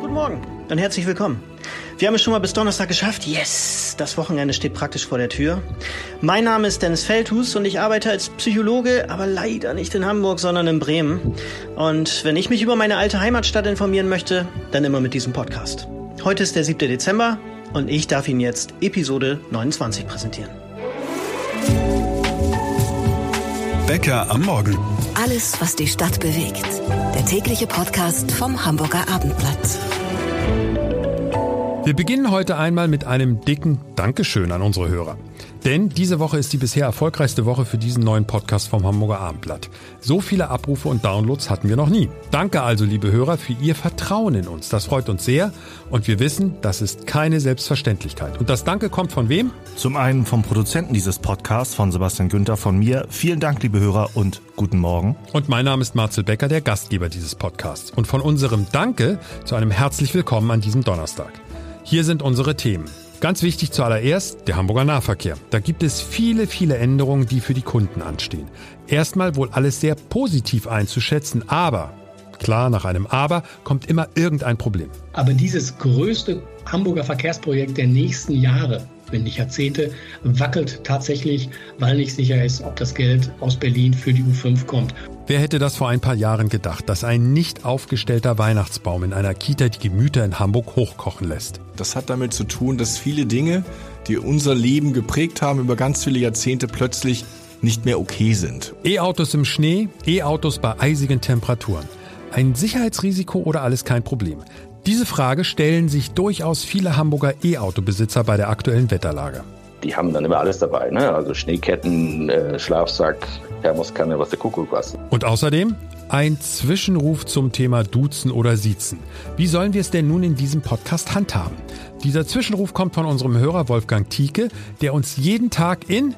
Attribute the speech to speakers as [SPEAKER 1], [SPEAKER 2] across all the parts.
[SPEAKER 1] Guten Morgen und herzlich willkommen. Wir haben es schon mal bis Donnerstag geschafft. Yes! Das Wochenende steht praktisch vor der Tür. Mein Name ist Dennis Feldhus und ich arbeite als Psychologe, aber leider nicht in Hamburg, sondern in Bremen. Und wenn ich mich über meine alte Heimatstadt informieren möchte, dann immer mit diesem Podcast. Heute ist der 7. Dezember und ich darf Ihnen jetzt Episode 29 präsentieren.
[SPEAKER 2] Bäcker am Morgen.
[SPEAKER 3] Alles, was die Stadt bewegt. Der tägliche Podcast vom Hamburger Abendblatt.
[SPEAKER 2] Wir beginnen heute einmal mit einem dicken Dankeschön an unsere Hörer. Denn diese Woche ist die bisher erfolgreichste Woche für diesen neuen Podcast vom Hamburger Abendblatt. So viele Abrufe und Downloads hatten wir noch nie. Danke also, liebe Hörer, für Ihr Vertrauen in uns. Das freut uns sehr und wir wissen, das ist keine Selbstverständlichkeit. Und das Danke kommt von wem?
[SPEAKER 4] Zum einen vom Produzenten dieses Podcasts, von Sebastian Günther, von mir. Vielen Dank, liebe Hörer und guten Morgen.
[SPEAKER 2] Und mein Name ist Marcel Becker, der Gastgeber dieses Podcasts. Und von unserem Danke zu einem herzlich willkommen an diesem Donnerstag. Hier sind unsere Themen. Ganz wichtig zuallererst der Hamburger Nahverkehr. Da gibt es viele, viele Änderungen, die für die Kunden anstehen. Erstmal wohl alles sehr positiv einzuschätzen, aber klar, nach einem Aber kommt immer irgendein Problem.
[SPEAKER 5] Aber dieses größte Hamburger Verkehrsprojekt der nächsten Jahre, wenn nicht Jahrzehnte, wackelt tatsächlich, weil nicht sicher ist, ob das Geld aus Berlin für die U5 kommt.
[SPEAKER 2] Wer hätte das vor ein paar Jahren gedacht, dass ein nicht aufgestellter Weihnachtsbaum in einer Kita die Gemüter in Hamburg hochkochen lässt?
[SPEAKER 6] Das hat damit zu tun, dass viele Dinge, die unser Leben geprägt haben über ganz viele Jahrzehnte, plötzlich nicht mehr okay sind.
[SPEAKER 2] E-Autos im Schnee, E-Autos bei eisigen Temperaturen. Ein Sicherheitsrisiko oder alles kein Problem? Diese Frage stellen sich durchaus viele Hamburger E-Auto-Besitzer bei der aktuellen Wetterlage.
[SPEAKER 7] Die haben dann immer alles dabei, ne? also Schneeketten, äh, Schlafsack, Thermoskanne, was der Kuckuck was.
[SPEAKER 2] Und außerdem ein Zwischenruf zum Thema Duzen oder Siezen. Wie sollen wir es denn nun in diesem Podcast handhaben? Dieser Zwischenruf kommt von unserem Hörer Wolfgang Tieke, der uns jeden Tag in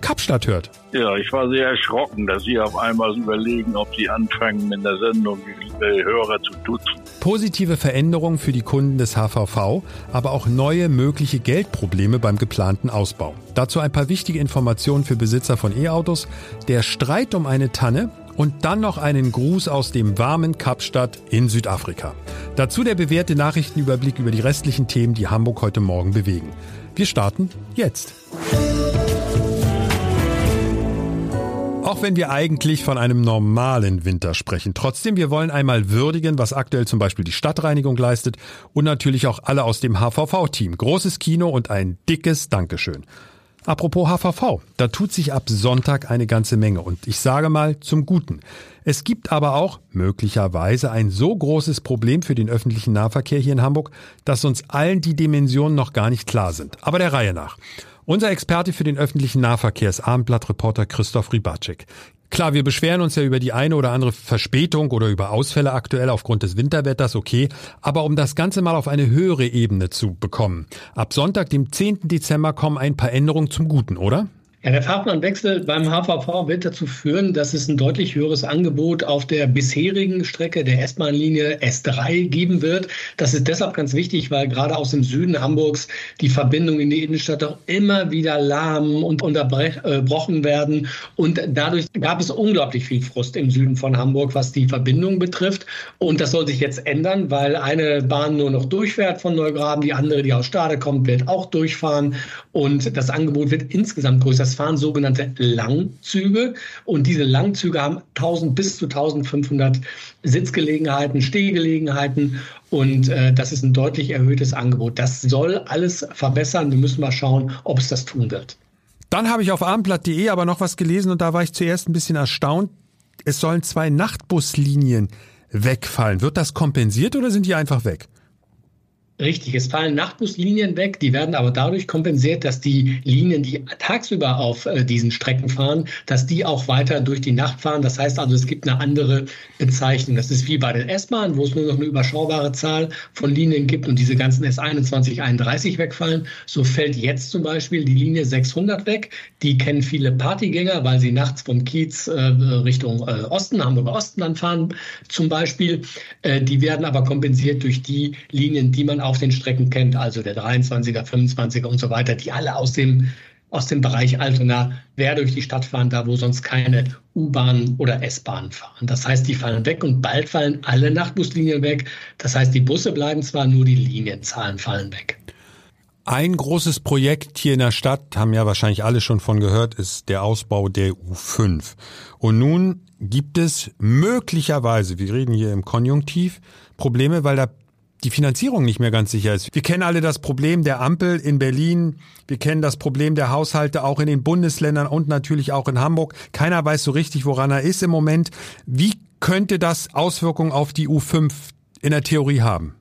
[SPEAKER 2] Kapstadt hört.
[SPEAKER 8] Ja, ich war sehr erschrocken, dass Sie auf einmal überlegen, ob Sie anfangen, in der Sendung die Hörer zu duzen.
[SPEAKER 2] Positive Veränderungen für die Kunden des HVV, aber auch neue mögliche Geldprobleme beim geplanten Ausbau. Dazu ein paar wichtige Informationen für Besitzer von E-Autos. Der Streit um eine Tanne und dann noch einen Gruß aus dem warmen Kapstadt in Südafrika. Dazu der bewährte Nachrichtenüberblick über die restlichen Themen, die Hamburg heute Morgen bewegen. Wir starten jetzt. Auch wenn wir eigentlich von einem normalen Winter sprechen. Trotzdem, wir wollen einmal würdigen, was aktuell zum Beispiel die Stadtreinigung leistet und natürlich auch alle aus dem HVV-Team. Großes Kino und ein dickes Dankeschön. Apropos HVV, da tut sich ab Sonntag eine ganze Menge und ich sage mal zum Guten. Es gibt aber auch möglicherweise ein so großes Problem für den öffentlichen Nahverkehr hier in Hamburg, dass uns allen die Dimensionen noch gar nicht klar sind. Aber der Reihe nach. Unser Experte für den öffentlichen Nahverkehr ist Abendblattreporter Christoph Rybacek. Klar, wir beschweren uns ja über die eine oder andere Verspätung oder über Ausfälle aktuell aufgrund des Winterwetters, okay. Aber um das Ganze mal auf eine höhere Ebene zu bekommen. Ab Sonntag, dem 10. Dezember, kommen ein paar Änderungen zum Guten, oder?
[SPEAKER 5] Ja, der Fahrplanwechsel beim HVV wird dazu führen, dass es ein deutlich höheres Angebot auf der bisherigen Strecke der S-Bahn-Linie S3 geben wird. Das ist deshalb ganz wichtig, weil gerade aus dem Süden Hamburgs die Verbindungen in die Innenstadt auch immer wieder lahm und unterbrochen werden. Und dadurch gab es unglaublich viel Frust im Süden von Hamburg, was die Verbindung betrifft. Und das soll sich jetzt ändern, weil eine Bahn nur noch durchfährt von Neugraben, die andere, die aus Stade kommt, wird auch durchfahren. Und das Angebot wird insgesamt größer. Das fahren sogenannte Langzüge und diese Langzüge haben 1000 bis zu 1500 Sitzgelegenheiten, Stehgelegenheiten und äh, das ist ein deutlich erhöhtes Angebot. Das soll alles verbessern. Wir müssen mal schauen, ob es das tun wird.
[SPEAKER 2] Dann habe ich auf abendblatt.de aber noch was gelesen und da war ich zuerst ein bisschen erstaunt. Es sollen zwei Nachtbuslinien wegfallen. Wird das kompensiert oder sind die einfach weg?
[SPEAKER 5] Richtig, es fallen Nachtbuslinien weg, die werden aber dadurch kompensiert, dass die Linien, die tagsüber auf äh, diesen Strecken fahren, dass die auch weiter durch die Nacht fahren. Das heißt also, es gibt eine andere Bezeichnung. Das ist wie bei den S-Bahnen, wo es nur noch eine überschaubare Zahl von Linien gibt und diese ganzen S21, 31 wegfallen. So fällt jetzt zum Beispiel die Linie 600 weg. Die kennen viele Partygänger, weil sie nachts vom Kiez äh, Richtung äh, Osten, Hamburger Osten dann fahren zum Beispiel. Die werden aber kompensiert durch die Linien, die man auf den Strecken kennt, also der 23er, 25er und so weiter, die alle aus dem aus dem Bereich Altona wer durch die Stadt fahren, da wo sonst keine U-Bahn oder S-Bahn fahren. Das heißt, die fallen weg und bald fallen alle Nachtbuslinien weg. Das heißt, die Busse bleiben zwar, nur die Linienzahlen fallen weg.
[SPEAKER 2] Ein großes Projekt hier in der Stadt, haben ja wahrscheinlich alle schon von gehört, ist der Ausbau der U5. Und nun gibt es möglicherweise, wir reden hier im Konjunktiv, Probleme, weil da die Finanzierung nicht mehr ganz sicher ist. Wir kennen alle das Problem der Ampel in Berlin. Wir kennen das Problem der Haushalte auch in den Bundesländern und natürlich auch in Hamburg. Keiner weiß so richtig, woran er ist im Moment. Wie könnte das Auswirkungen auf die U5 in der Theorie haben?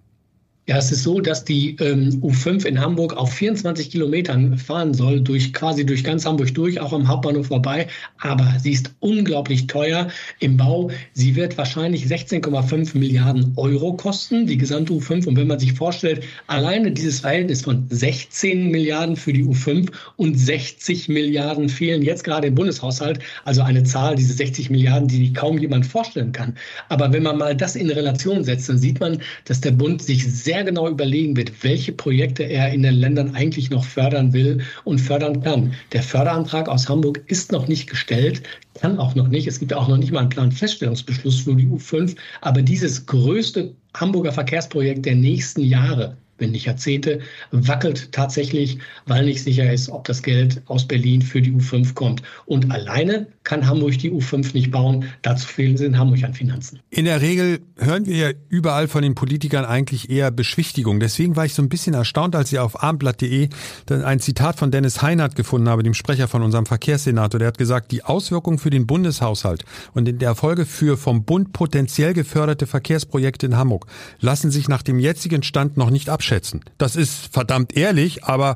[SPEAKER 5] Ja, es ist so, dass die ähm, U5 in Hamburg auf 24 Kilometern fahren soll, durch quasi durch ganz Hamburg durch, auch am Hauptbahnhof vorbei. Aber sie ist unglaublich teuer im Bau. Sie wird wahrscheinlich 16,5 Milliarden Euro kosten, die gesamte U5. Und wenn man sich vorstellt, alleine dieses Verhältnis von 16 Milliarden für die U5 und 60 Milliarden fehlen jetzt gerade im Bundeshaushalt, also eine Zahl, diese 60 Milliarden, die kaum jemand vorstellen kann. Aber wenn man mal das in Relation setzt, dann sieht man, dass der Bund sich sehr sehr genau überlegen wird, welche Projekte er in den Ländern eigentlich noch fördern will und fördern kann. Der Förderantrag aus Hamburg ist noch nicht gestellt, kann auch noch nicht. Es gibt auch noch nicht mal einen Planfeststellungsbeschluss für die U5. Aber dieses größte Hamburger Verkehrsprojekt der nächsten Jahre wenn nicht Jahrzehnte, wackelt tatsächlich, weil nicht sicher ist, ob das Geld aus Berlin für die U5 kommt. Und alleine kann Hamburg die U5 nicht bauen. Dazu fehlen sie in Hamburg an Finanzen.
[SPEAKER 2] In der Regel hören wir ja überall von den Politikern eigentlich eher Beschwichtigung. Deswegen war ich so ein bisschen erstaunt, als ich auf abendblatt.de ein Zitat von Dennis Heinert gefunden habe, dem Sprecher von unserem Verkehrssenator. Der hat gesagt, die Auswirkungen für den Bundeshaushalt und in der Folge für vom Bund potenziell geförderte Verkehrsprojekte in Hamburg lassen sich nach dem jetzigen Stand noch nicht abschätzen abschätzen. Das ist verdammt ehrlich, aber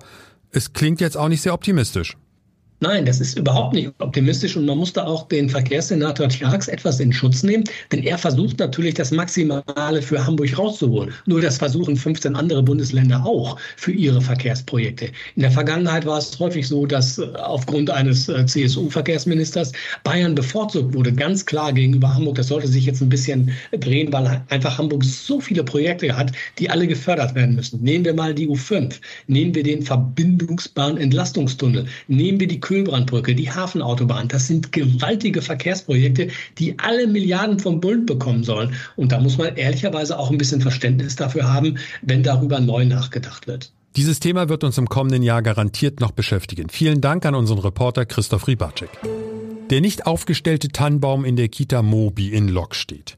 [SPEAKER 2] es klingt jetzt auch nicht sehr optimistisch.
[SPEAKER 5] Nein, das ist überhaupt nicht optimistisch und man muss da auch den Verkehrssenator Tjax etwas in Schutz nehmen, denn er versucht natürlich das Maximale für Hamburg rauszuholen. Nur das versuchen 15 andere Bundesländer auch für ihre Verkehrsprojekte. In der Vergangenheit war es häufig so, dass äh, aufgrund eines äh, CSU-Verkehrsministers Bayern bevorzugt wurde, ganz klar gegenüber Hamburg. Das sollte sich jetzt ein bisschen drehen, weil einfach Hamburg so viele Projekte hat, die alle gefördert werden müssen. Nehmen wir mal die U5, nehmen wir den Verbindungsbahn-Entlastungstunnel, nehmen wir die Kühlbrandbrücke, die Hafenautobahn. Das sind gewaltige Verkehrsprojekte, die alle Milliarden vom Bund bekommen sollen. Und da muss man ehrlicherweise auch ein bisschen Verständnis dafür haben, wenn darüber neu nachgedacht wird.
[SPEAKER 2] Dieses Thema wird uns im kommenden Jahr garantiert noch beschäftigen. Vielen Dank an unseren Reporter Christoph Ribacek. Der nicht aufgestellte Tannenbaum in der Kita Mobi in Lok steht.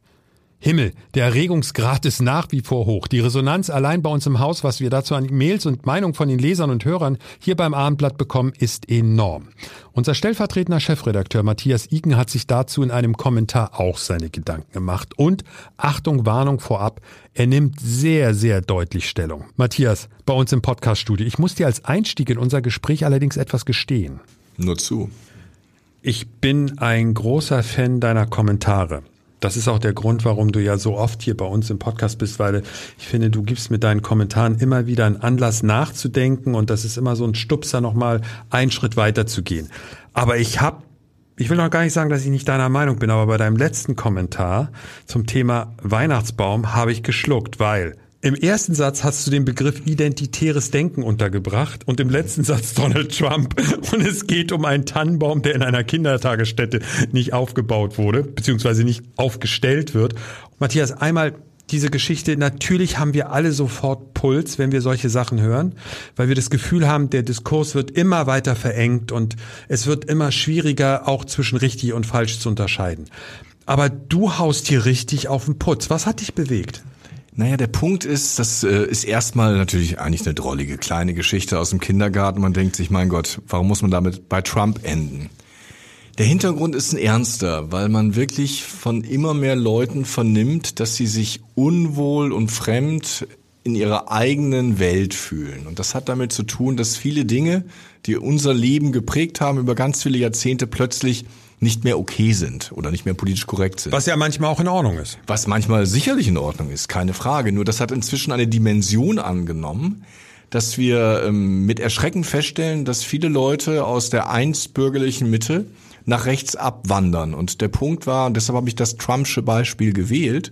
[SPEAKER 2] Himmel, der Erregungsgrad ist nach wie vor hoch. Die Resonanz allein bei uns im Haus, was wir dazu an Mails und Meinung von den Lesern und Hörern hier beim Abendblatt bekommen, ist enorm. Unser stellvertretender Chefredakteur Matthias Iken hat sich dazu in einem Kommentar auch seine Gedanken gemacht. Und Achtung, Warnung vorab, er nimmt sehr, sehr deutlich Stellung. Matthias, bei uns im Podcaststudio. Ich muss dir als Einstieg in unser Gespräch allerdings etwas gestehen.
[SPEAKER 6] Nur zu.
[SPEAKER 2] Ich bin ein großer Fan deiner Kommentare. Das ist auch der Grund, warum du ja so oft hier bei uns im Podcast bist, weil ich finde, du gibst mit deinen Kommentaren immer wieder einen Anlass nachzudenken und das ist immer so ein Stupser, nochmal einen Schritt weiter zu gehen. Aber ich habe ich will noch gar nicht sagen, dass ich nicht deiner Meinung bin, aber bei deinem letzten Kommentar zum Thema Weihnachtsbaum habe ich geschluckt, weil im ersten Satz hast du den Begriff identitäres Denken untergebracht und im letzten Satz Donald Trump. Und es geht um einen Tannenbaum, der in einer Kindertagesstätte nicht aufgebaut wurde, beziehungsweise nicht aufgestellt wird. Matthias, einmal diese Geschichte, natürlich haben wir alle sofort Puls, wenn wir solche Sachen hören, weil wir das Gefühl haben, der Diskurs wird immer weiter verengt und es wird immer schwieriger, auch zwischen richtig und falsch zu unterscheiden. Aber du haust hier richtig auf den Putz. Was hat dich bewegt?
[SPEAKER 6] Naja, der Punkt ist, das äh, ist erstmal natürlich eigentlich eine drollige kleine Geschichte aus dem Kindergarten. Man denkt sich, mein Gott, warum muss man damit bei Trump enden? Der Hintergrund ist ein ernster, weil man wirklich von immer mehr Leuten vernimmt, dass sie sich unwohl und fremd in ihrer eigenen Welt fühlen. Und das hat damit zu tun, dass viele Dinge, die unser Leben geprägt haben über ganz viele Jahrzehnte, plötzlich nicht mehr okay sind oder nicht mehr politisch korrekt sind.
[SPEAKER 2] Was ja manchmal auch in Ordnung ist.
[SPEAKER 6] Was manchmal sicherlich in Ordnung ist, keine Frage. Nur das hat inzwischen eine Dimension angenommen, dass wir ähm, mit Erschrecken feststellen, dass viele Leute aus der einst bürgerlichen Mitte nach rechts abwandern. Und der Punkt war, und deshalb habe ich das Trumpsche Beispiel gewählt,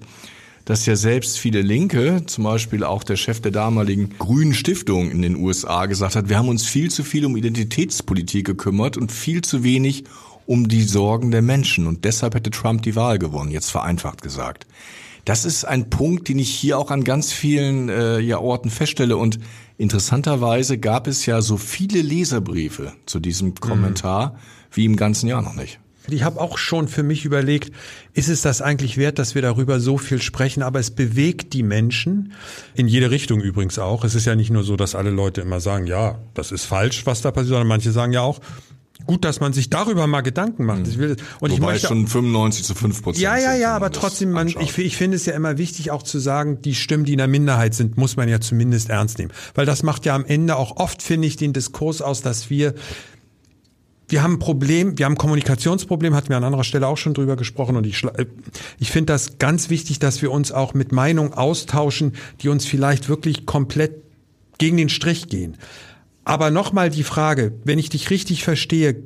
[SPEAKER 6] dass ja selbst viele Linke, zum Beispiel auch der Chef der damaligen Grünen Stiftung in den USA, gesagt hat, wir haben uns viel zu viel um Identitätspolitik gekümmert und viel zu wenig um die Sorgen der Menschen. Und deshalb hätte Trump die Wahl gewonnen, jetzt vereinfacht gesagt. Das ist ein Punkt, den ich hier auch an ganz vielen äh, ja, Orten feststelle. Und interessanterweise gab es ja so viele Leserbriefe zu diesem Kommentar mhm. wie im ganzen Jahr noch nicht.
[SPEAKER 2] Ich habe auch schon für mich überlegt, ist es das eigentlich wert, dass wir darüber so viel sprechen? Aber es bewegt die Menschen in jede Richtung übrigens auch. Es ist ja nicht nur so, dass alle Leute immer sagen, ja, das ist falsch, was da passiert, sondern manche sagen ja auch, gut, dass man sich darüber mal Gedanken macht. Ich will,
[SPEAKER 6] und Wobei ich möchte, schon 95 zu 5 Prozent.
[SPEAKER 2] Ja, ja, ja, aber trotzdem, man, ich, ich finde es ja immer wichtig auch zu sagen, die Stimmen, die in der Minderheit sind, muss man ja zumindest ernst nehmen. Weil das macht ja am Ende auch oft, finde ich, den Diskurs aus, dass wir wir haben ein Problem, wir haben ein Kommunikationsproblem, hatten wir an anderer Stelle auch schon drüber gesprochen und ich, ich finde das ganz wichtig, dass wir uns auch mit Meinungen austauschen, die uns vielleicht wirklich komplett gegen den Strich gehen. Aber nochmal die Frage, wenn ich dich richtig verstehe,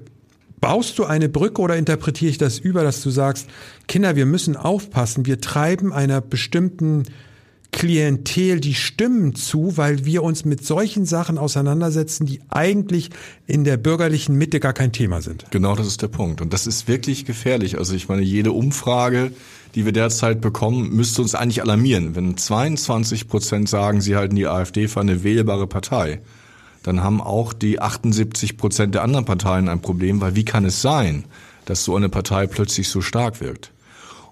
[SPEAKER 2] baust du eine Brücke oder interpretiere ich das über, dass du sagst, Kinder, wir müssen aufpassen, wir treiben einer bestimmten Klientel die Stimmen zu, weil wir uns mit solchen Sachen auseinandersetzen, die eigentlich in der bürgerlichen Mitte gar kein Thema sind.
[SPEAKER 6] Genau, das ist der Punkt. Und das ist wirklich gefährlich. Also ich meine, jede Umfrage, die wir derzeit bekommen, müsste uns eigentlich alarmieren. Wenn 22 Prozent sagen, sie halten die AfD für eine wählbare Partei, dann haben auch die 78 Prozent der anderen Parteien ein Problem, weil wie kann es sein, dass so eine Partei plötzlich so stark wirkt?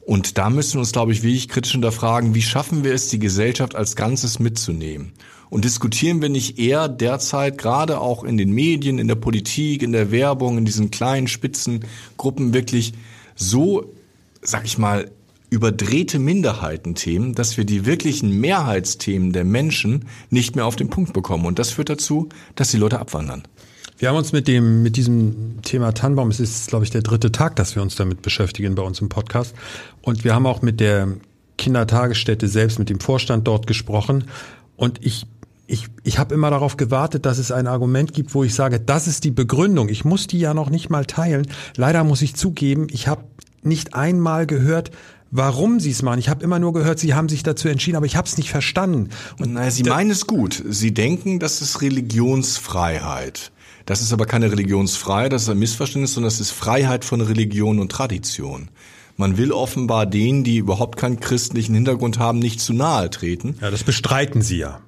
[SPEAKER 6] Und da müssen wir uns, glaube ich, wirklich kritisch hinterfragen, wie schaffen wir es, die Gesellschaft als Ganzes mitzunehmen? Und diskutieren wir nicht eher derzeit, gerade auch in den Medien, in der Politik, in der Werbung, in diesen kleinen Spitzengruppen wirklich so, sag ich mal, überdrehte Minderheitenthemen, dass wir die wirklichen Mehrheitsthemen der Menschen nicht mehr auf den Punkt bekommen. Und das führt dazu, dass die Leute abwandern.
[SPEAKER 2] Wir haben uns mit dem, mit diesem Thema Tannenbaum, es ist, glaube ich, der dritte Tag, dass wir uns damit beschäftigen bei uns im Podcast. Und wir haben auch mit der Kindertagesstätte selbst, mit dem Vorstand dort gesprochen. Und ich ich, ich habe immer darauf gewartet, dass es ein Argument gibt, wo ich sage, das ist die Begründung. Ich muss die ja noch nicht mal teilen. Leider muss ich zugeben, ich habe nicht einmal gehört, warum sie es machen. Ich habe immer nur gehört, sie haben sich dazu entschieden, aber ich habe es nicht verstanden.
[SPEAKER 6] Und naja, sie meinen es gut. Sie denken, das ist Religionsfreiheit. Das ist aber keine Religionsfreiheit, das ist ein Missverständnis, sondern das ist Freiheit von Religion und Tradition. Man will offenbar denen, die überhaupt keinen christlichen Hintergrund haben, nicht zu nahe treten.
[SPEAKER 2] Ja, das bestreiten sie ja.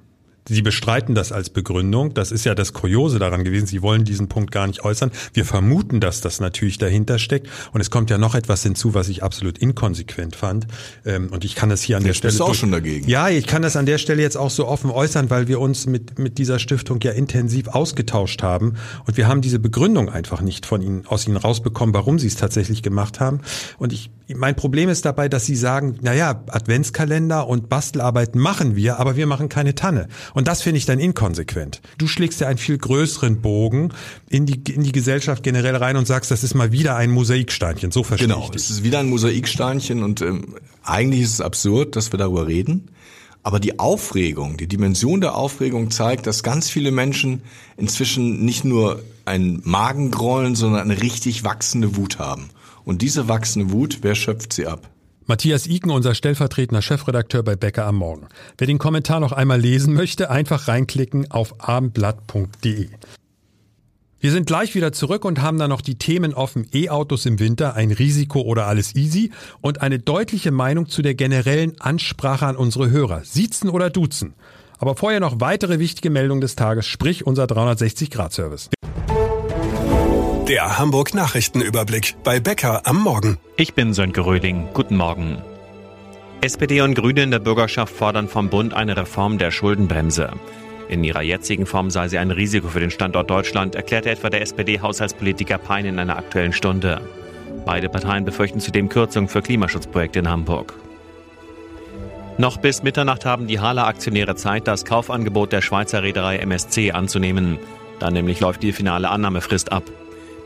[SPEAKER 2] Sie bestreiten das als Begründung. Das ist ja das Kuriose daran gewesen. Sie wollen diesen Punkt gar nicht äußern. Wir vermuten, dass das natürlich dahinter steckt. Und es kommt ja noch etwas hinzu, was ich absolut inkonsequent fand. Ähm, und ich kann das hier an
[SPEAKER 6] Jetzt
[SPEAKER 2] der Stelle.
[SPEAKER 6] Bist du auch schon dagegen?
[SPEAKER 2] Ja, ich kann das an der Stelle jetzt auch so offen äußern, weil wir uns mit, mit dieser Stiftung ja intensiv ausgetauscht haben. Und wir haben diese Begründung einfach nicht von ihnen, aus ihnen rausbekommen, warum sie es tatsächlich gemacht haben. Und ich, mein Problem ist dabei, dass sie sagen, naja, Adventskalender und Bastelarbeiten machen wir, aber wir machen keine Tanne. Und das finde ich dann inkonsequent. Du schlägst ja einen viel größeren Bogen in die, in die Gesellschaft generell rein und sagst, das ist mal wieder ein Mosaiksteinchen. So verstehe
[SPEAKER 6] genau,
[SPEAKER 2] ich
[SPEAKER 6] Genau, es ist wieder ein Mosaiksteinchen und ähm, eigentlich ist es absurd, dass wir darüber reden. Aber die Aufregung, die Dimension der Aufregung zeigt, dass ganz viele Menschen inzwischen nicht nur ein Magengrollen, sondern eine richtig wachsende Wut haben. Und diese wachsende Wut, wer schöpft sie ab?
[SPEAKER 2] Matthias Iken, unser stellvertretender Chefredakteur bei Bäcker am Morgen. Wer den Kommentar noch einmal lesen möchte, einfach reinklicken auf abendblatt.de. Wir sind gleich wieder zurück und haben dann noch die Themen offen E-Autos im Winter, ein Risiko oder alles easy und eine deutliche Meinung zu der generellen Ansprache an unsere Hörer. Siezen oder duzen? Aber vorher noch weitere wichtige Meldungen des Tages, sprich unser 360-Grad-Service.
[SPEAKER 9] Der Hamburg Nachrichtenüberblick bei Bäcker am Morgen.
[SPEAKER 10] Ich bin Sönke Röding. Guten Morgen. SPD und Grüne in der Bürgerschaft fordern vom Bund eine Reform der Schuldenbremse. In ihrer jetzigen Form sei sie ein Risiko für den Standort Deutschland, erklärte etwa der SPD-Haushaltspolitiker Pein in einer aktuellen Stunde. Beide Parteien befürchten zudem Kürzungen für Klimaschutzprojekte in Hamburg. Noch bis Mitternacht haben die Hala-Aktionäre Zeit, das Kaufangebot der Schweizer Reederei MSC anzunehmen. Dann nämlich läuft die finale Annahmefrist ab.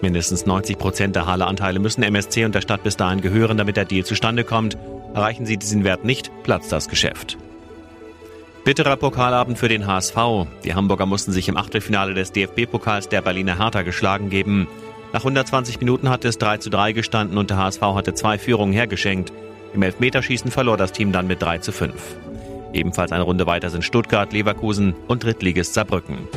[SPEAKER 10] Mindestens 90 Prozent der Halle-Anteile müssen MSC und der Stadt bis dahin gehören, damit der Deal zustande kommt. Erreichen sie diesen Wert nicht, platzt das Geschäft. Bitterer Pokalabend für den HSV. Die Hamburger mussten sich im Achtelfinale des DFB-Pokals der Berliner Hertha geschlagen geben. Nach 120 Minuten hat es 3 zu 3 gestanden und der HSV hatte zwei Führungen hergeschenkt. Im Elfmeterschießen verlor das Team dann mit 3 zu 5. Ebenfalls eine Runde weiter sind Stuttgart, Leverkusen und Drittligist Saarbrücken.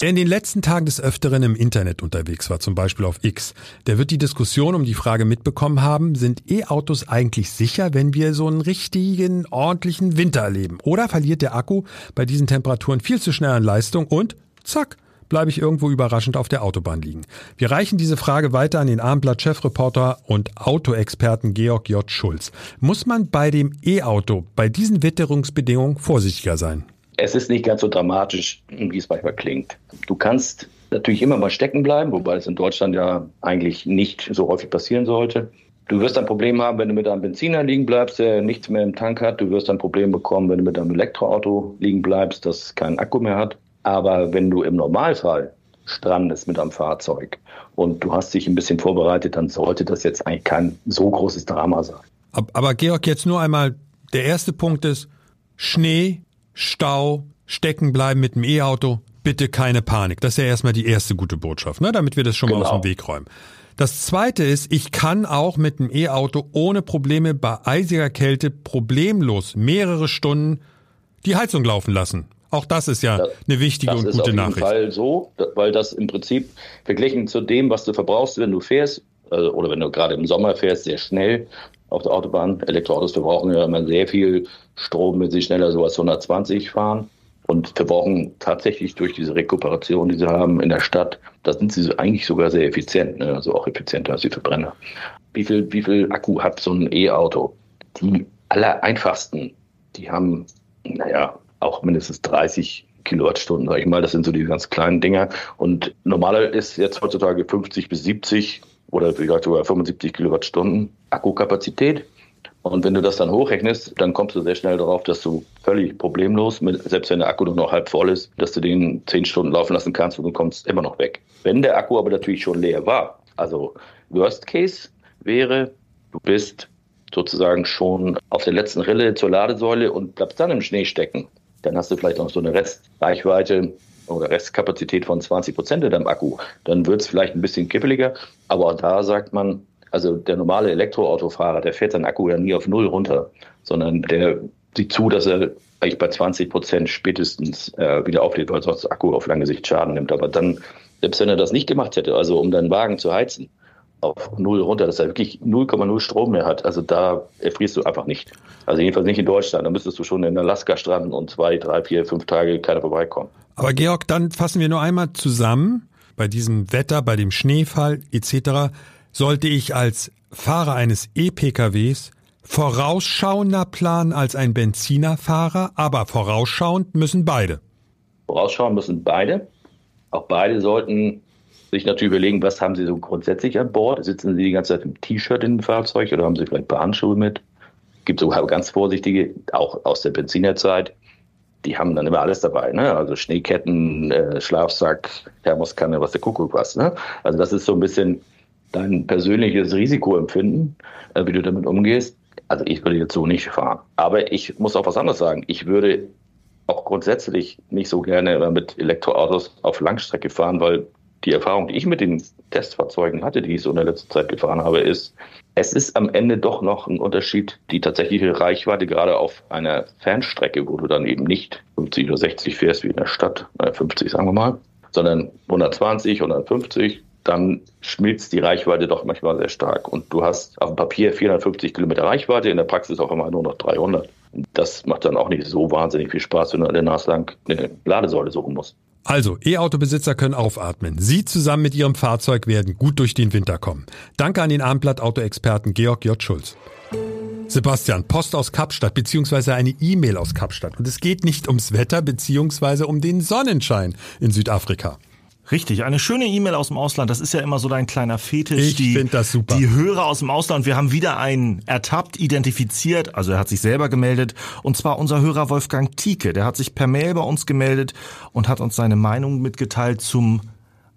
[SPEAKER 2] Der in den letzten Tagen des Öfteren im Internet unterwegs war, zum Beispiel auf X, der wird die Diskussion um die Frage mitbekommen haben, sind E-Autos eigentlich sicher, wenn wir so einen richtigen, ordentlichen Winter erleben? Oder verliert der Akku bei diesen Temperaturen viel zu schnell an Leistung und zack, bleibe ich irgendwo überraschend auf der Autobahn liegen? Wir reichen diese Frage weiter an den Abendblatt-Chefreporter und Autoexperten Georg J. Schulz. Muss man bei dem E-Auto bei diesen Witterungsbedingungen vorsichtiger sein?
[SPEAKER 7] Es ist nicht ganz so dramatisch, wie es manchmal klingt. Du kannst natürlich immer mal stecken bleiben, wobei es in Deutschland ja eigentlich nicht so häufig passieren sollte. Du wirst ein Problem haben, wenn du mit einem Benziner liegen bleibst, der nichts mehr im Tank hat. Du wirst ein Problem bekommen, wenn du mit einem Elektroauto liegen bleibst, das keinen Akku mehr hat. Aber wenn du im Normalfall strandest mit einem Fahrzeug und du hast dich ein bisschen vorbereitet, dann sollte das jetzt eigentlich kein so großes Drama sein.
[SPEAKER 2] Aber Georg, jetzt nur einmal, der erste Punkt ist Schnee, Stau, stecken bleiben mit dem E-Auto, bitte keine Panik. Das ist ja erstmal die erste gute Botschaft, ne? damit wir das schon genau. mal aus dem genau. Weg räumen. Das zweite ist, ich kann auch mit dem E-Auto ohne Probleme bei eisiger Kälte problemlos mehrere Stunden die Heizung laufen lassen. Auch das ist ja das, eine wichtige und gute Nachricht.
[SPEAKER 7] Das ist auf jeden Fall so, weil das im Prinzip verglichen zu dem, was du verbrauchst, wenn du fährst, also, oder wenn du gerade im Sommer fährst, sehr schnell auf der Autobahn. Elektroautos verbrauchen ja immer sehr viel Strom, wenn sie schneller so als 120 fahren. Und verbrauchen tatsächlich durch diese Rekuperation, die sie haben in der Stadt, da sind sie eigentlich sogar sehr effizient, ne? also auch effizienter als die Verbrenner. Wie viel, wie viel Akku hat so ein E-Auto? Die aller einfachsten, die haben, naja, auch mindestens 30 Kilowattstunden, sage ich mal. Das sind so die ganz kleinen Dinger. Und normaler ist jetzt heutzutage 50 bis 70 oder vielleicht sogar 75 Kilowattstunden Akkukapazität. Und wenn du das dann hochrechnest, dann kommst du sehr schnell darauf, dass du völlig problemlos, mit, selbst wenn der Akku nur noch halb voll ist, dass du den 10 Stunden laufen lassen kannst und du kommst immer noch weg. Wenn der Akku aber natürlich schon leer war, also Worst Case wäre, du bist sozusagen schon auf der letzten Rille zur Ladesäule und bleibst dann im Schnee stecken. Dann hast du vielleicht noch so eine Restreichweite oder Restkapazität von 20 Prozent in deinem Akku. Dann wird es vielleicht ein bisschen kippeliger, aber auch da sagt man, also der normale Elektroautofahrer, der fährt seinen Akku ja nie auf Null runter, sondern der sieht zu, dass er eigentlich bei 20 Prozent spätestens äh, wieder auflädt, weil sonst der Akku auf lange Sicht Schaden nimmt. Aber dann, selbst wenn er das nicht gemacht hätte, also um deinen Wagen zu heizen, auf Null runter, dass er wirklich 0,0 Strom mehr hat, also da erfrierst du einfach nicht. Also jedenfalls nicht in Deutschland. Da müsstest du schon in Alaska stranden und zwei, drei, vier, fünf Tage keiner vorbeikommen.
[SPEAKER 2] Aber Georg, dann fassen wir nur einmal zusammen. Bei diesem Wetter, bei dem Schneefall etc. sollte ich als Fahrer eines E-PKWs vorausschauender planen als ein Benzinerfahrer, aber vorausschauend müssen beide.
[SPEAKER 7] Vorausschauen müssen beide. Auch beide sollten sich natürlich überlegen, was haben sie so grundsätzlich an Bord? Sitzen sie die ganze Zeit im T-Shirt in dem Fahrzeug oder haben sie vielleicht ein paar Handschuhe mit? gibt sogar ganz vorsichtige, auch aus der Benzinerzeit, die haben dann immer alles dabei, ne? Also Schneeketten, äh, Schlafsack, Thermoskanne, was der Kuckuck was, ne? Also das ist so ein bisschen dein persönliches Risikoempfinden, äh, wie du damit umgehst. Also ich würde jetzt so nicht fahren. Aber ich muss auch was anderes sagen. Ich würde auch grundsätzlich nicht so gerne mit Elektroautos auf Langstrecke fahren, weil die Erfahrung, die ich mit den Testfahrzeugen hatte, die ich so in der letzten Zeit gefahren habe, ist, es ist am Ende doch noch ein Unterschied, die tatsächliche Reichweite, gerade auf einer Fernstrecke, wo du dann eben nicht 50 oder 60 fährst wie in der Stadt, 50 sagen wir mal, sondern 120, 150, dann schmilzt die Reichweite doch manchmal sehr stark. Und du hast auf dem Papier 450 Kilometer Reichweite, in der Praxis auf einmal nur noch 300. Das macht dann auch nicht so wahnsinnig viel Spaß, wenn du an der Nase lang eine Ladesäule suchen musst.
[SPEAKER 2] Also, E-Autobesitzer können aufatmen. Sie zusammen mit Ihrem Fahrzeug werden gut durch den Winter kommen. Danke an den Abendblatt-Autoexperten Georg J. Schulz. Sebastian, Post aus Kapstadt beziehungsweise eine E-Mail aus Kapstadt. Und es geht nicht ums Wetter beziehungsweise um den Sonnenschein in Südafrika.
[SPEAKER 4] Richtig, eine schöne E-Mail aus dem Ausland, das ist ja immer so dein kleiner Fetisch.
[SPEAKER 2] Ich finde das super.
[SPEAKER 4] Die Hörer aus dem Ausland, wir haben wieder einen ertappt, identifiziert, also er hat sich selber gemeldet, und zwar unser Hörer Wolfgang Tieke, der hat sich per Mail bei uns gemeldet und hat uns seine Meinung mitgeteilt zum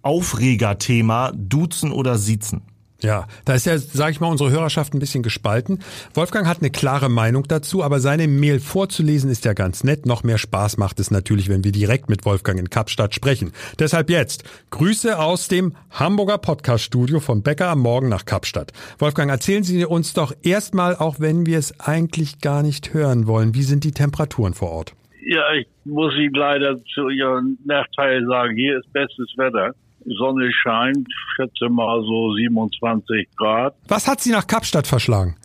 [SPEAKER 4] Aufregerthema Duzen oder Siezen.
[SPEAKER 2] Ja, da ist ja, sage ich mal, unsere Hörerschaft ein bisschen gespalten. Wolfgang hat eine klare Meinung dazu, aber seine Mail vorzulesen ist ja ganz nett. Noch mehr Spaß macht es natürlich, wenn wir direkt mit Wolfgang in Kapstadt sprechen. Deshalb jetzt Grüße aus dem Hamburger Podcast-Studio von Becker am Morgen nach Kapstadt. Wolfgang, erzählen Sie uns doch erstmal, auch wenn wir es eigentlich gar nicht hören wollen, wie sind die Temperaturen vor Ort?
[SPEAKER 8] Ja, ich muss Ihnen leider zu Ihrem Nachteil sagen, hier ist bestes Wetter. Sonne scheint, schätze mal so 27 Grad.
[SPEAKER 2] Was hat Sie nach Kapstadt verschlagen?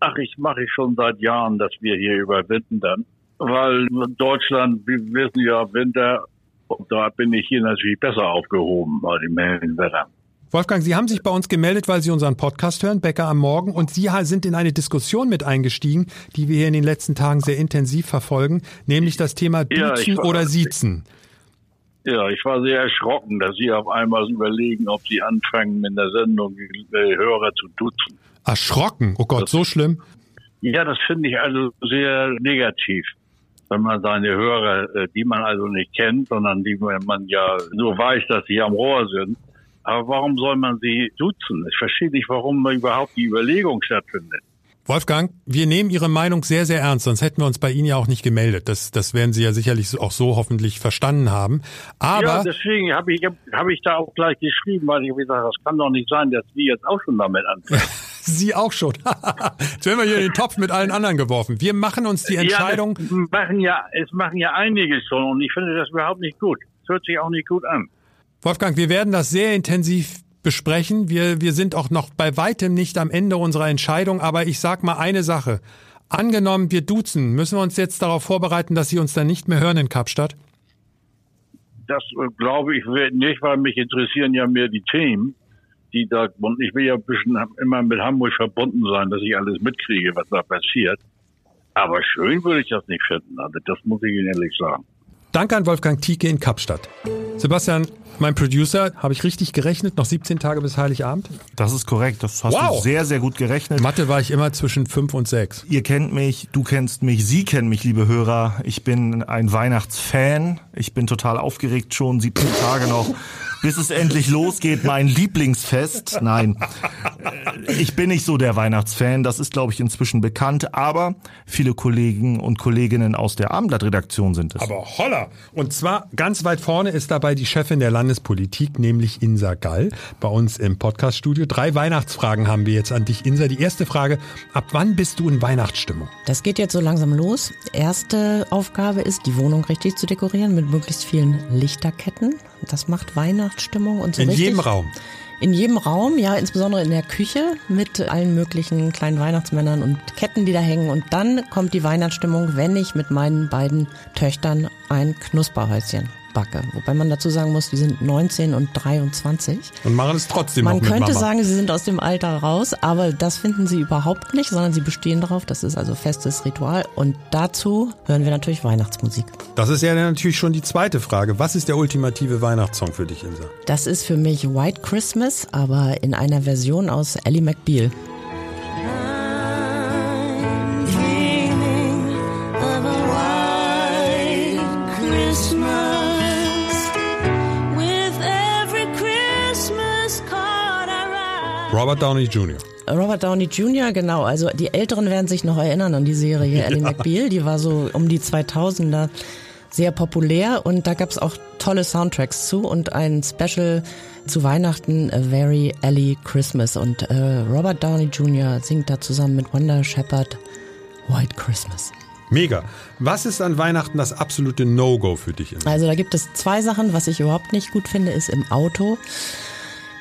[SPEAKER 8] Ach, ich mache schon seit Jahren, dass wir hier überwintern. Weil Deutschland, wir wissen ja, Winter, da bin ich hier natürlich besser aufgehoben bei dem hellen Wetter.
[SPEAKER 2] Wolfgang, Sie haben sich bei uns gemeldet, weil Sie unseren Podcast hören, Bäcker am Morgen, und Sie sind in eine Diskussion mit eingestiegen, die wir hier in den letzten Tagen sehr intensiv verfolgen, nämlich das Thema Duzen ja, oder Siezen.
[SPEAKER 8] Ja, ich war sehr erschrocken, dass Sie auf einmal überlegen, ob Sie anfangen, in der Sendung die Hörer zu duzen.
[SPEAKER 2] Erschrocken? Oh Gott, das, so schlimm?
[SPEAKER 8] Ja, das finde ich also sehr negativ. Wenn man seine Hörer, äh, die man also nicht kennt, sondern die man ja nur weiß, dass sie am Rohr sind. Aber warum soll man sie duzen? Ich verstehe nicht, warum überhaupt die Überlegung stattfindet.
[SPEAKER 2] Wolfgang, wir nehmen Ihre Meinung sehr, sehr ernst, sonst hätten wir uns bei Ihnen ja auch nicht gemeldet. Das, das werden Sie ja sicherlich auch so hoffentlich verstanden haben. Aber ja,
[SPEAKER 8] deswegen habe ich, hab ich da auch gleich geschrieben, weil ich habe gesagt, das kann doch nicht sein, dass Sie jetzt auch schon damit anfangen.
[SPEAKER 2] Sie auch schon. jetzt werden wir hier in den Topf mit allen anderen geworfen. Wir machen uns die Entscheidung.
[SPEAKER 8] Ja, es machen ja, es machen ja einige schon und ich finde das überhaupt nicht gut. Es hört sich auch nicht gut an.
[SPEAKER 2] Wolfgang, wir werden das sehr intensiv besprechen. Wir, wir sind auch noch bei weitem nicht am Ende unserer Entscheidung, aber ich sag mal eine Sache. Angenommen, wir duzen, müssen wir uns jetzt darauf vorbereiten, dass Sie uns dann nicht mehr hören in Kapstadt?
[SPEAKER 8] Das äh, glaube ich nicht, weil mich interessieren ja mehr die Themen, die da, und ich will ja ein bisschen immer mit Hamburg verbunden sein, dass ich alles mitkriege, was da passiert. Aber schön würde ich das nicht finden, also das muss ich Ihnen ehrlich sagen.
[SPEAKER 2] Danke an Wolfgang Tieke in Kapstadt. Sebastian, mein Producer, habe ich richtig gerechnet? Noch 17 Tage bis Heiligabend?
[SPEAKER 4] Das ist korrekt. Das hast wow. du sehr, sehr gut gerechnet.
[SPEAKER 2] Mathe war ich immer zwischen 5 und 6.
[SPEAKER 4] Ihr kennt mich, du kennst mich, Sie kennen mich, liebe Hörer. Ich bin ein Weihnachtsfan. Ich bin total aufgeregt schon. 17 Tage noch bis es endlich losgeht, mein Lieblingsfest. Nein, ich bin nicht so der Weihnachtsfan, das ist, glaube ich, inzwischen bekannt, aber viele Kollegen und Kolleginnen aus der Abendblattredaktion sind es.
[SPEAKER 2] Aber holla! Und zwar ganz weit vorne ist dabei die Chefin der Landespolitik, nämlich Insa Gall, bei uns im Podcaststudio. Drei Weihnachtsfragen haben wir jetzt an dich, Insa. Die erste Frage, ab wann bist du in Weihnachtsstimmung?
[SPEAKER 11] Das geht jetzt so langsam los. Erste Aufgabe ist, die Wohnung richtig zu dekorieren mit möglichst vielen Lichterketten. Das macht Weihnachtsstimmung und so
[SPEAKER 2] In
[SPEAKER 11] richtig.
[SPEAKER 2] jedem Raum.
[SPEAKER 11] In jedem Raum, ja, insbesondere in der Küche mit allen möglichen kleinen Weihnachtsmännern und Ketten, die da hängen. Und dann kommt die Weihnachtsstimmung, wenn ich mit meinen beiden Töchtern ein Knusperhäuschen backe. Wobei man dazu sagen muss, die sind 19 und 23.
[SPEAKER 2] Und machen es trotzdem
[SPEAKER 11] Man
[SPEAKER 2] noch
[SPEAKER 11] könnte
[SPEAKER 2] Mama.
[SPEAKER 11] sagen, sie sind aus dem Alter raus, aber das finden sie überhaupt nicht, sondern sie bestehen darauf. Das ist also festes Ritual. Und dazu hören wir natürlich Weihnachtsmusik.
[SPEAKER 2] Das ist ja natürlich schon die zweite Frage. Was ist der ultimative Weihnachtssong für dich, Insa?
[SPEAKER 11] Das ist für mich White Christmas, aber in einer Version aus Ellie McBeal.
[SPEAKER 2] Robert Downey Jr.
[SPEAKER 11] Robert Downey Jr., genau. Also die Älteren werden sich noch erinnern an die Serie Ellie McBeal. Die war so um die 2000er sehr populär und da gab es auch tolle Soundtracks zu und ein Special zu Weihnachten, A Very Ellie Christmas. Und äh, Robert Downey Jr. singt da zusammen mit Wanda Shepard White Christmas.
[SPEAKER 2] Mega. Was ist an Weihnachten das absolute No-Go für dich?
[SPEAKER 11] Also da gibt es zwei Sachen. Was ich überhaupt nicht gut finde, ist im Auto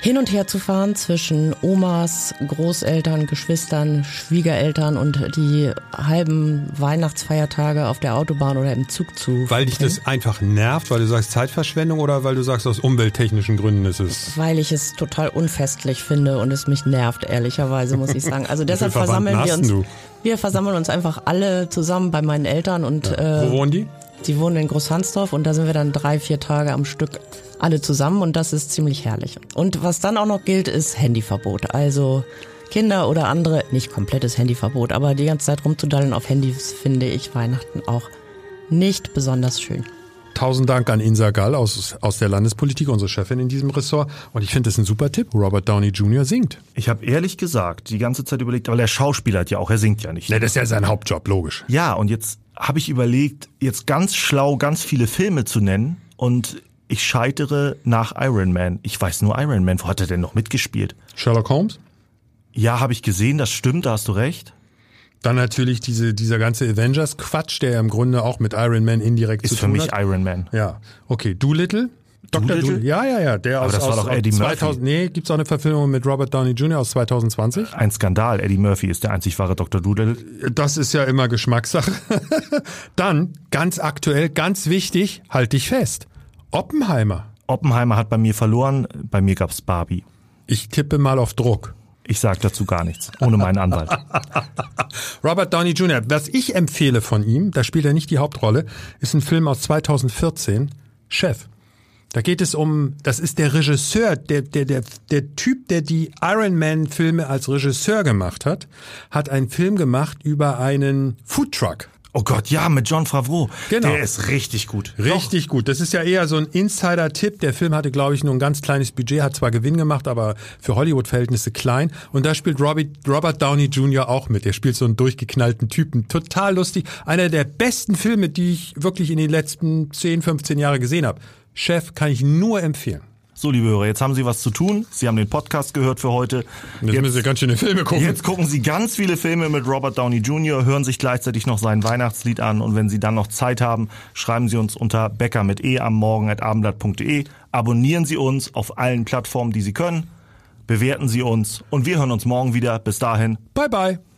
[SPEAKER 11] hin und her zu fahren zwischen Omas, Großeltern, Geschwistern, Schwiegereltern und die halben Weihnachtsfeiertage auf der Autobahn oder im Zug zu.
[SPEAKER 2] Weil dich das einfach nervt, weil du sagst Zeitverschwendung oder weil du sagst aus umwelttechnischen Gründen ist es?
[SPEAKER 11] Weil ich es total unfestlich finde und es mich nervt, ehrlicherweise muss ich sagen. Also deshalb versammeln wir uns. Du? Wir versammeln uns einfach alle zusammen bei meinen Eltern und.
[SPEAKER 2] Ja. Wo wohnen die?
[SPEAKER 11] Die wohnen in Großhansdorf und da sind wir dann drei, vier Tage am Stück alle zusammen und das ist ziemlich herrlich. Und was dann auch noch gilt, ist Handyverbot. Also Kinder oder andere, nicht komplettes Handyverbot, aber die ganze Zeit rumzudallen auf Handys finde ich Weihnachten auch nicht besonders schön.
[SPEAKER 2] Tausend Dank an Insa Gall aus, aus der Landespolitik, unsere Chefin in diesem Ressort. Und ich finde das ein super Tipp. Robert Downey Jr. singt.
[SPEAKER 4] Ich habe ehrlich gesagt die ganze Zeit überlegt, aber der Schauspieler hat ja auch, er singt ja nicht.
[SPEAKER 2] Ne, das ist ja sein Hauptjob, logisch.
[SPEAKER 4] Ja, und jetzt habe ich überlegt, jetzt ganz schlau ganz viele Filme zu nennen und ich scheitere nach Iron Man. Ich weiß nur Iron Man. Wo hat er denn noch mitgespielt?
[SPEAKER 2] Sherlock Holmes?
[SPEAKER 4] Ja, habe ich gesehen, das stimmt, da hast du recht.
[SPEAKER 2] Dann natürlich diese, dieser ganze Avengers-Quatsch, der ja im Grunde auch mit Iron Man indirekt
[SPEAKER 4] Ist
[SPEAKER 2] zu
[SPEAKER 4] für
[SPEAKER 2] tun
[SPEAKER 4] mich
[SPEAKER 2] hat.
[SPEAKER 4] Iron Man.
[SPEAKER 2] Ja, okay. Doolittle? Dr.
[SPEAKER 4] Doolittle?
[SPEAKER 2] Doolittle? Ja, ja, ja. Der
[SPEAKER 4] Aber
[SPEAKER 2] aus,
[SPEAKER 4] das war
[SPEAKER 2] aus,
[SPEAKER 4] doch Eddie
[SPEAKER 2] aus
[SPEAKER 4] Murphy.
[SPEAKER 2] 2000, Nee, gibt's auch eine Verfilmung mit Robert Downey Jr. aus 2020?
[SPEAKER 4] Ein Skandal. Eddie Murphy ist der einzig wahre Dr. Doodle.
[SPEAKER 2] Das ist ja immer Geschmackssache. Dann, ganz aktuell, ganz wichtig, halt dich fest. Oppenheimer.
[SPEAKER 4] Oppenheimer hat bei mir verloren, bei mir gab's Barbie.
[SPEAKER 2] Ich tippe mal auf Druck.
[SPEAKER 4] Ich sag dazu gar nichts, ohne meinen Anwalt.
[SPEAKER 2] Robert Downey Jr., was ich empfehle von ihm, da spielt er nicht die Hauptrolle, ist ein Film aus 2014, Chef. Da geht es um, das ist der Regisseur, der, der, der, der Typ, der die Iron Man Filme als Regisseur gemacht hat, hat einen Film gemacht über einen Foodtruck.
[SPEAKER 4] Oh Gott, ja, mit John Favreau.
[SPEAKER 2] Genau.
[SPEAKER 4] Der ist richtig gut.
[SPEAKER 2] Richtig gut. Das ist ja eher so ein Insider-Tipp. Der Film hatte, glaube ich, nur ein ganz kleines Budget, hat zwar Gewinn gemacht, aber für Hollywood-Verhältnisse klein. Und da spielt Robbie, Robert Downey Jr. auch mit. Der spielt so einen durchgeknallten Typen. Total lustig. Einer der besten Filme, die ich wirklich in den letzten 10, 15 Jahren gesehen habe. Chef, kann ich nur empfehlen.
[SPEAKER 4] So, liebe Hörer, jetzt haben Sie was zu tun. Sie haben den Podcast gehört für heute.
[SPEAKER 2] Jetzt müssen Sie ganz schöne Filme gucken.
[SPEAKER 4] Jetzt gucken Sie ganz viele Filme mit Robert Downey Jr., hören sich gleichzeitig noch sein Weihnachtslied an und wenn Sie dann noch Zeit haben, schreiben Sie uns unter Becker mit E am Morgen at abendblatt.de. Abonnieren Sie uns auf allen Plattformen, die Sie können. Bewerten Sie uns und wir hören uns morgen wieder. Bis dahin.
[SPEAKER 2] Bye bye.